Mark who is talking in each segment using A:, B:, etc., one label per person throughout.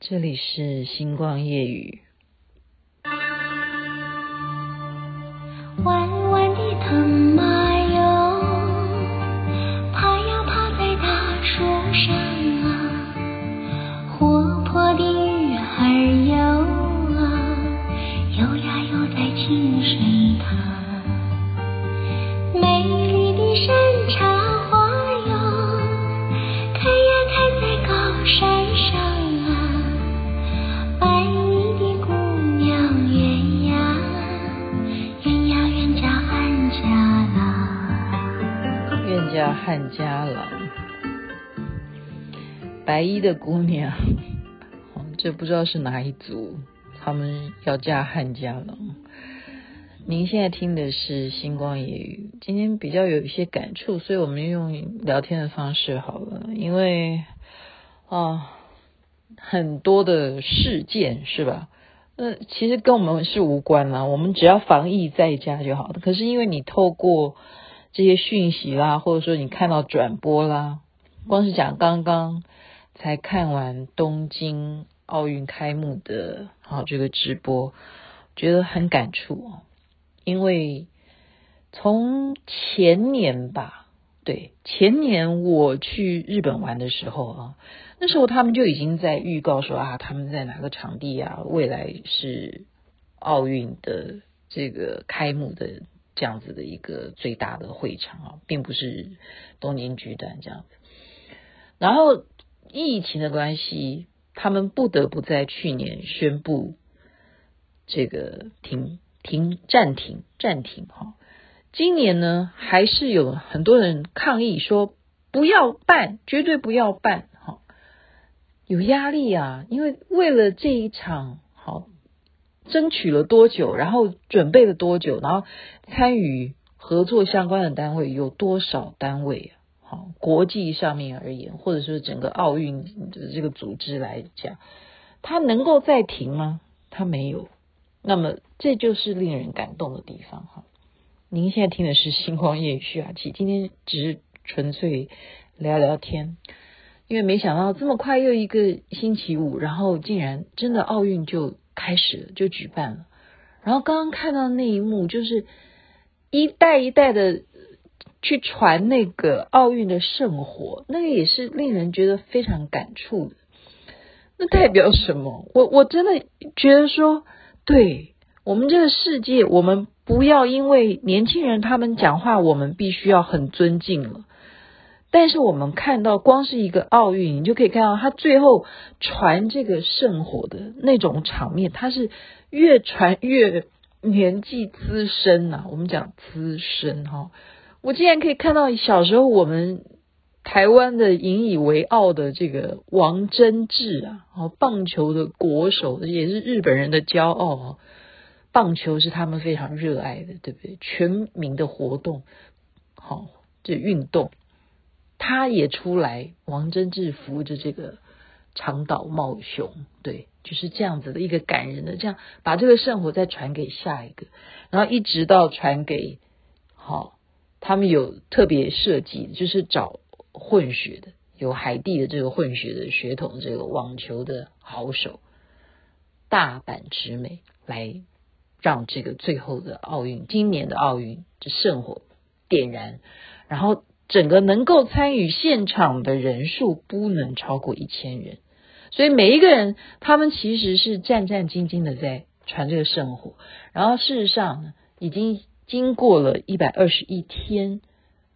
A: 这里是星光夜语。家郎，白衣的姑娘，这不知道是哪一族，他们要嫁汉家郎。您现在听的是星光夜语，今天比较有一些感触，所以我们用聊天的方式好了，因为啊，很多的事件是吧？那其实跟我们是无关啦，我们只要防疫在家就好了。可是因为你透过这些讯息啦，或者说你看到转播啦，光是讲刚刚才看完东京奥运开幕的好这个直播，觉得很感触哦。因为从前年吧，对，前年我去日本玩的时候啊，那时候他们就已经在预告说啊，他们在哪个场地啊，未来是奥运的这个开幕的。这样子的一个最大的会场啊，并不是东京巨蛋这样子。然后疫情的关系，他们不得不在去年宣布这个停停暂停暂停哈。今年呢，还是有很多人抗议说不要办，绝对不要办哈。有压力啊，因为为了这一场好。争取了多久，然后准备了多久，然后参与合作相关的单位有多少单位啊？好，国际上面而言，或者说整个奥运的这个组织来讲，它能够再停吗？它没有。那么这就是令人感动的地方哈。您现在听的是星光夜雨徐雅琪，今天只是纯粹聊聊天，因为没想到这么快又一个星期五，然后竟然真的奥运就。开始就举办了，然后刚刚看到那一幕，就是一代一代的去传那个奥运的圣火，那个也是令人觉得非常感触的。那代表什么？我我真的觉得说，对我们这个世界，我们不要因为年轻人他们讲话，我们必须要很尊敬了。但是我们看到，光是一个奥运，你就可以看到他最后传这个圣火的那种场面，他是越传越年纪资深呐、啊。我们讲资深哈，我竟然可以看到小时候我们台湾的引以为傲的这个王贞治啊，哦，棒球的国手，也是日本人的骄傲啊。棒球是他们非常热爱的，对不对？全民的活动，好，这运动。他也出来，王贞治扶着这个长岛茂雄，对，就是这样子的一个感人的，这样把这个圣火再传给下一个，然后一直到传给好，他们有特别设计，就是找混血的，有海地的这个混血的血统，这个网球的好手大阪直美来让这个最后的奥运，今年的奥运这圣火点燃，然后。整个能够参与现场的人数不能超过一千人，所以每一个人他们其实是战战兢兢的在传这个圣火。然后事实上，已经经过了一百二十一天，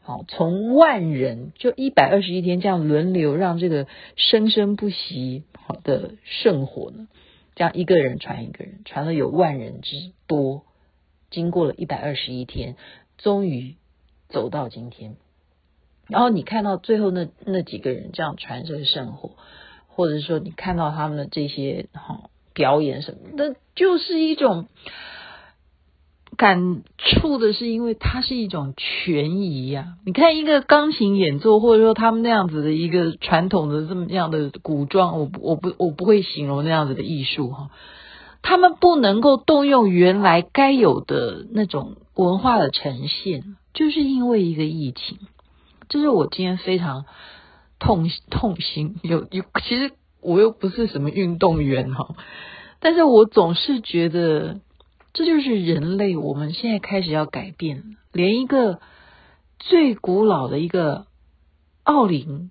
A: 好，从万人就一百二十一天这样轮流让这个生生不息好的圣火呢，这样一个人传一个人，传了有万人之多。经过了一百二十一天，终于走到今天。然后你看到最后那那几个人这样传这个圣火，或者说你看到他们的这些哈表演什么，那就是一种感触的，是因为它是一种权宜呀。你看一个钢琴演奏，或者说他们那样子的一个传统的这么样的古装，我我不我不会形容那样子的艺术哈，他们不能够动用原来该有的那种文化的呈现，就是因为一个疫情。这是我今天非常痛痛心，有有，其实我又不是什么运动员哈，但是我总是觉得这就是人类，我们现在开始要改变，连一个最古老的一个奥林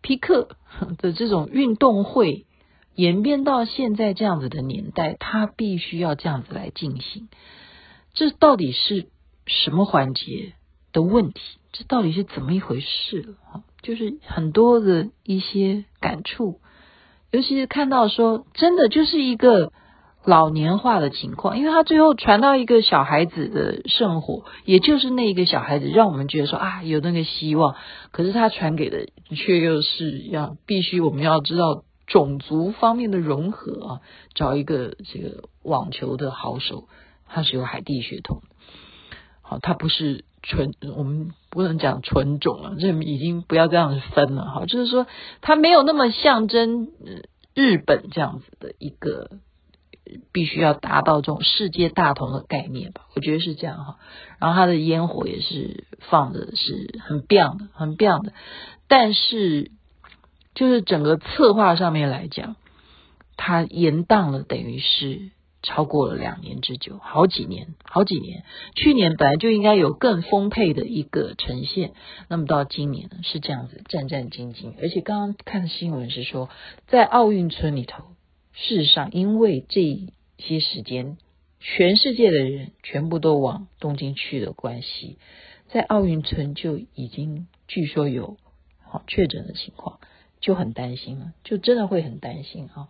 A: 匹克 的这种运动会，演变到现在这样子的年代，它必须要这样子来进行，这到底是什么环节的问题？这到底是怎么一回事？就是很多的一些感触，尤其是看到说，真的就是一个老年化的情况，因为他最后传到一个小孩子的圣火，也就是那一个小孩子，让我们觉得说啊，有那个希望。可是他传给的却又是要必须我们要知道种族方面的融合啊，找一个这个网球的好手，他是有海地血统，好，他不是。纯，我们不能讲纯种了，这已经不要这样分了哈。就是说，它没有那么象征日本这样子的一个必须要达到这种世界大同的概念吧？我觉得是这样哈。然后它的烟火也是放的是很亮的，很亮的。但是，就是整个策划上面来讲，它延宕了，等于是。超过了两年之久，好几年，好几年。去年本来就应该有更丰沛的一个呈现，那么到今年呢是这样子战战兢兢。而且刚刚看新闻是说，在奥运村里头，事实上因为这些时间，全世界的人全部都往东京去的关系，在奥运村就已经据说有好确诊的情况，就很担心了，就真的会很担心啊！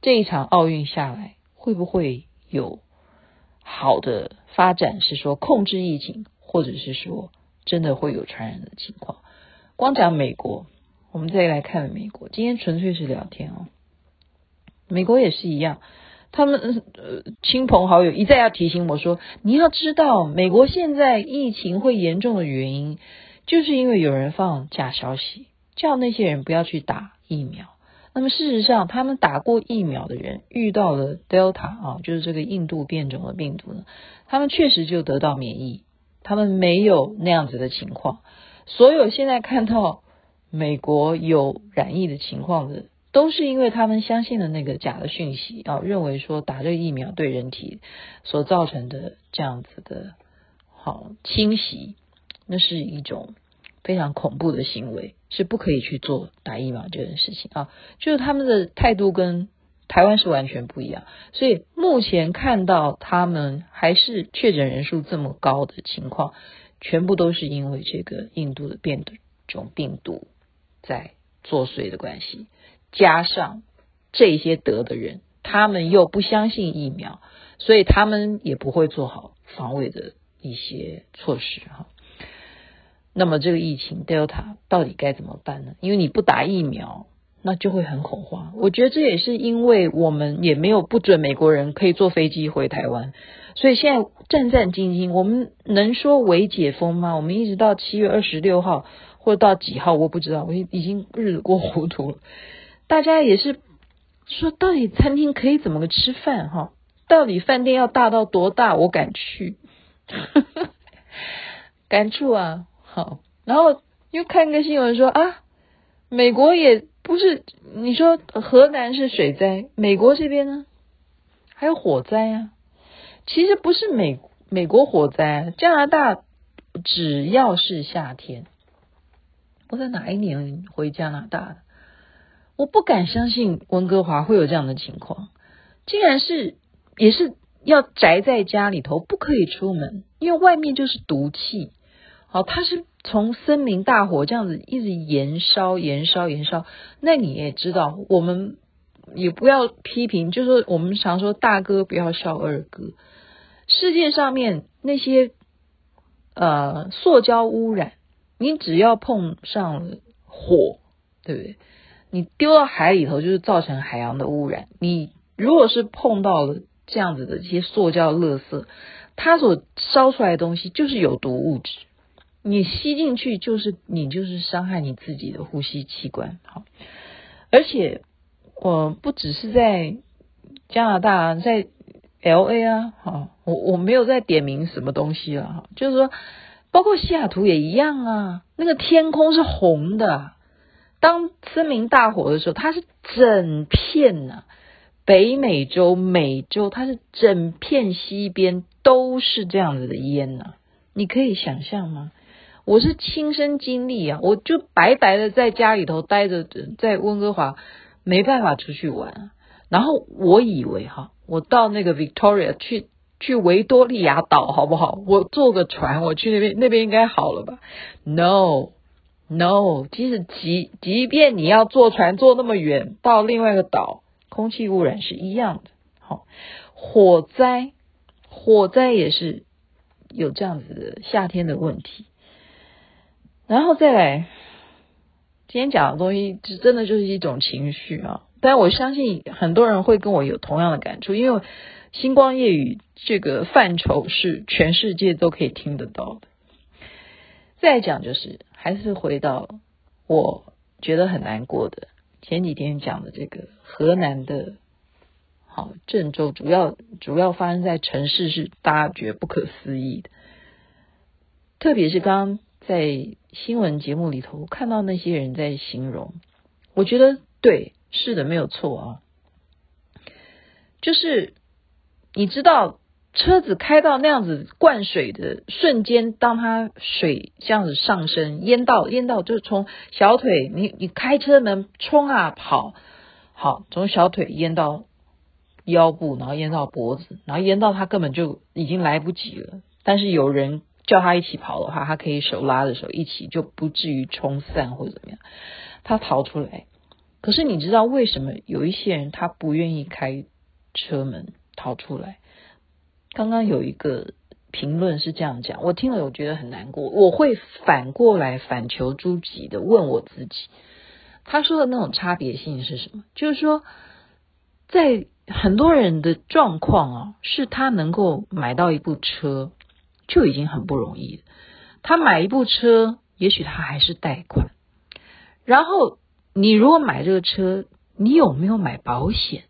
A: 这一场奥运下来。会不会有好的发展？是说控制疫情，或者是说真的会有传染的情况？光讲美国，我们再来看美国。今天纯粹是聊天哦。美国也是一样，他们呃亲朋好友一再要提醒我说，你要知道，美国现在疫情会严重的原因，就是因为有人放假消息，叫那些人不要去打疫苗。那么事实上，他们打过疫苗的人遇到了 Delta 啊，就是这个印度变种的病毒呢，他们确实就得到免疫，他们没有那样子的情况。所有现在看到美国有染疫的情况的，都是因为他们相信了那个假的讯息啊，认为说打这个疫苗对人体所造成的这样子的好侵袭，那是一种。非常恐怖的行为是不可以去做打疫苗这件事情啊，就是他们的态度跟台湾是完全不一样，所以目前看到他们还是确诊人数这么高的情况，全部都是因为这个印度的变种病毒在作祟的关系，加上这些得的人，他们又不相信疫苗，所以他们也不会做好防卫的一些措施哈。那么这个疫情 Delta 到底该怎么办呢？因为你不打疫苗，那就会很恐慌。我觉得这也是因为我们也没有不准美国人可以坐飞机回台湾，所以现在战战兢兢。我们能说为解封吗？我们一直到七月二十六号或者到几号，我不知道，我已经日子过糊涂了。大家也是说，到底餐厅可以怎么个吃饭？哈，到底饭店要大到多大？我敢去，感触啊。好，然后又看个新闻说啊，美国也不是你说河南是水灾，美国这边呢还有火灾啊。其实不是美美国火灾，加拿大只要是夏天，我在哪一年回加拿大的？我不敢相信温哥华会有这样的情况，竟然是也是要宅在家里头，不可以出门，因为外面就是毒气。好，它是从森林大火这样子一直延烧、延烧、延烧。那你也知道，我们也不要批评，就是说我们常说大哥不要笑二哥。世界上面那些呃塑胶污染，你只要碰上了火，对不对？你丢到海里头就是造成海洋的污染。你如果是碰到了这样子的一些塑胶垃圾，它所烧出来的东西就是有毒物质。你吸进去就是你就是伤害你自己的呼吸器官，好，而且我不只是在加拿大，在 LA 啊，好，我我没有在点名什么东西了哈，就是说，包括西雅图也一样啊，那个天空是红的，当森林大火的时候，它是整片呐、北美洲、美洲，它是整片西边都是这样子的烟呐、你可以想象吗？我是亲身经历啊，我就白白的在家里头待着，在温哥华没办法出去玩。然后我以为哈，我到那个 Victoria 去去维多利亚岛好不好？我坐个船，我去那边，那边应该好了吧？No No，即使即即便你要坐船坐那么远到另外一个岛，空气污染是一样的。好，火灾火灾也是有这样子的夏天的问题。然后再来，今天讲的东西，就真的就是一种情绪啊！但我相信很多人会跟我有同样的感触，因为星光夜语这个范畴是全世界都可以听得到的。再讲就是，还是回到我觉得很难过的前几天讲的这个河南的，好郑州，主要主要发生在城市，是大家觉得不可思议的，特别是刚刚。在新闻节目里头看到那些人在形容，我觉得对，是的，没有错啊。就是你知道，车子开到那样子灌水的瞬间，当它水这样子上升，淹到淹到，就是从小腿，你你开车门冲啊跑，好，从小腿淹到腰部，然后淹到脖子，然后淹到他根本就已经来不及了。但是有人。叫他一起跑的话，他可以手拉着手一起，就不至于冲散或者怎么样。他逃出来，可是你知道为什么有一些人他不愿意开车门逃出来？刚刚有一个评论是这样讲，我听了我觉得很难过。我会反过来反求诸己的问我自己，他说的那种差别性是什么？就是说，在很多人的状况啊，是他能够买到一部车。就已经很不容易了。他买一部车，也许他还是贷款。然后你如果买这个车，你有没有买保险？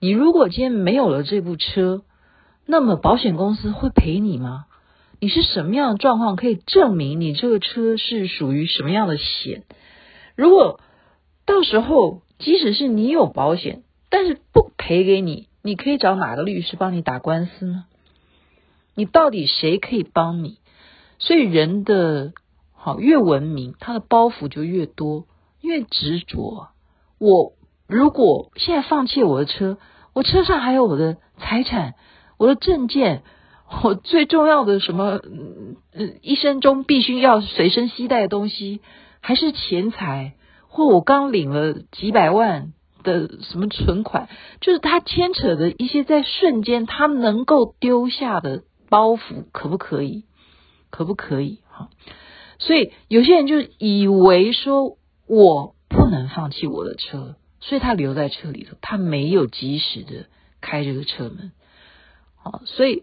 A: 你如果今天没有了这部车，那么保险公司会赔你吗？你是什么样的状况可以证明你这个车是属于什么样的险？如果到时候即使是你有保险，但是不赔给你，你可以找哪个律师帮你打官司呢？你到底谁可以帮你？所以人的好越文明，他的包袱就越多，越执着。我如果现在放弃我的车，我车上还有我的财产、我的证件，我最重要的什么，嗯，一生中必须要随身携带的东西，还是钱财，或我刚领了几百万的什么存款，就是他牵扯的一些在瞬间他能够丢下的。包袱可不可以？可不可以？哈，所以有些人就以为说我不能放弃我的车，所以他留在车里头，他没有及时的开这个车门。好，所以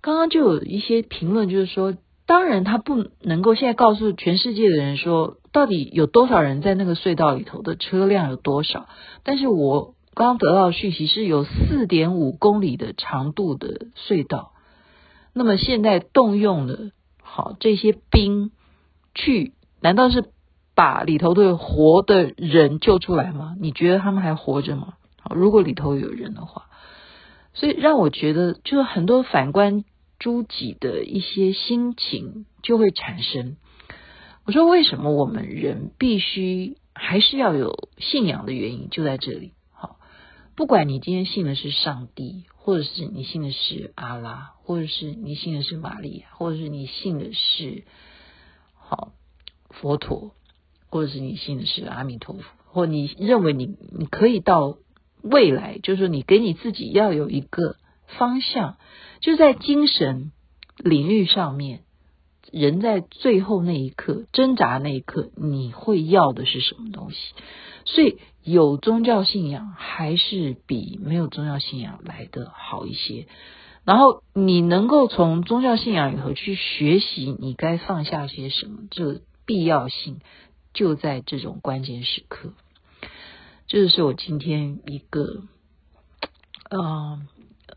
A: 刚刚就有一些评论，就是说，当然他不能够现在告诉全世界的人说，到底有多少人在那个隧道里头的车辆有多少。但是我刚刚得到的讯息是有四点五公里的长度的隧道。那么现在动用了好这些兵去，难道是把里头的活的人救出来吗？你觉得他们还活着吗？好，如果里头有人的话，所以让我觉得，就是很多反观诸己的一些心情就会产生。我说，为什么我们人必须还是要有信仰的原因就在这里。不管你今天信的是上帝。或者是你信的是阿拉，或者是你信的是玛利亚，或者是你信的是好佛陀，或者是你信的是阿弥陀佛，或你认为你你可以到未来，就是说你给你自己要有一个方向，就在精神领域上面，人在最后那一刻挣扎那一刻，你会要的是什么东西？所以。有宗教信仰还是比没有宗教信仰来的好一些。然后你能够从宗教信仰里头去学习，你该放下些什么，这必要性就在这种关键时刻。这就是我今天一个，嗯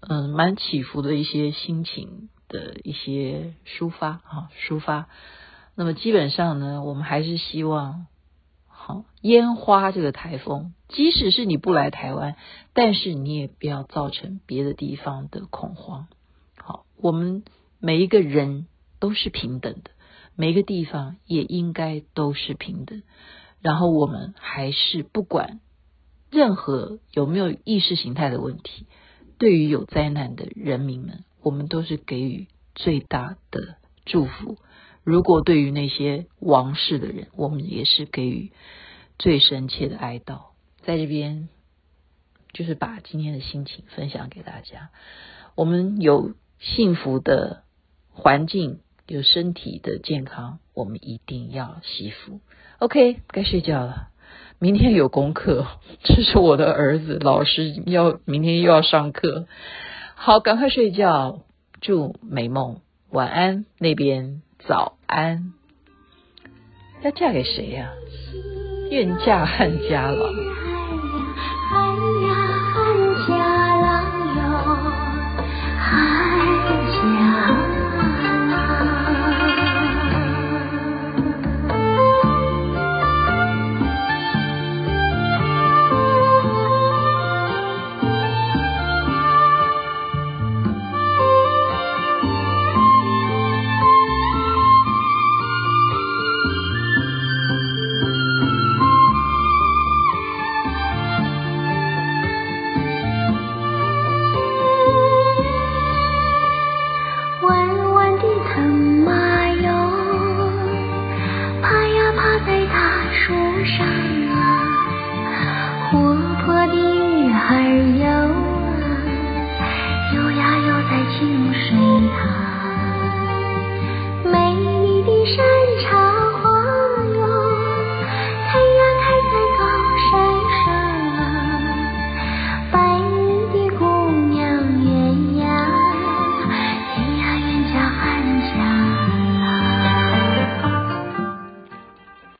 A: 嗯，蛮起伏的一些心情的一些抒发啊，抒发。那么基本上呢，我们还是希望。好，烟花这个台风，即使是你不来台湾，但是你也不要造成别的地方的恐慌。好，我们每一个人都是平等的，每个地方也应该都是平等。然后我们还是不管任何有没有意识形态的问题，对于有灾难的人民们，我们都是给予最大的祝福。如果对于那些亡世的人，我们也是给予最深切的哀悼。在这边，就是把今天的心情分享给大家。我们有幸福的环境，有身体的健康，我们一定要惜福。OK，该睡觉了。明天有功课，这是我的儿子，老师要明天又要上课。好，赶快睡觉，祝美梦，晚安那边。早安，要嫁给谁呀？愿嫁汉家郎。
B: 树上啊活泼的鱼儿游啊游呀游在清水塘。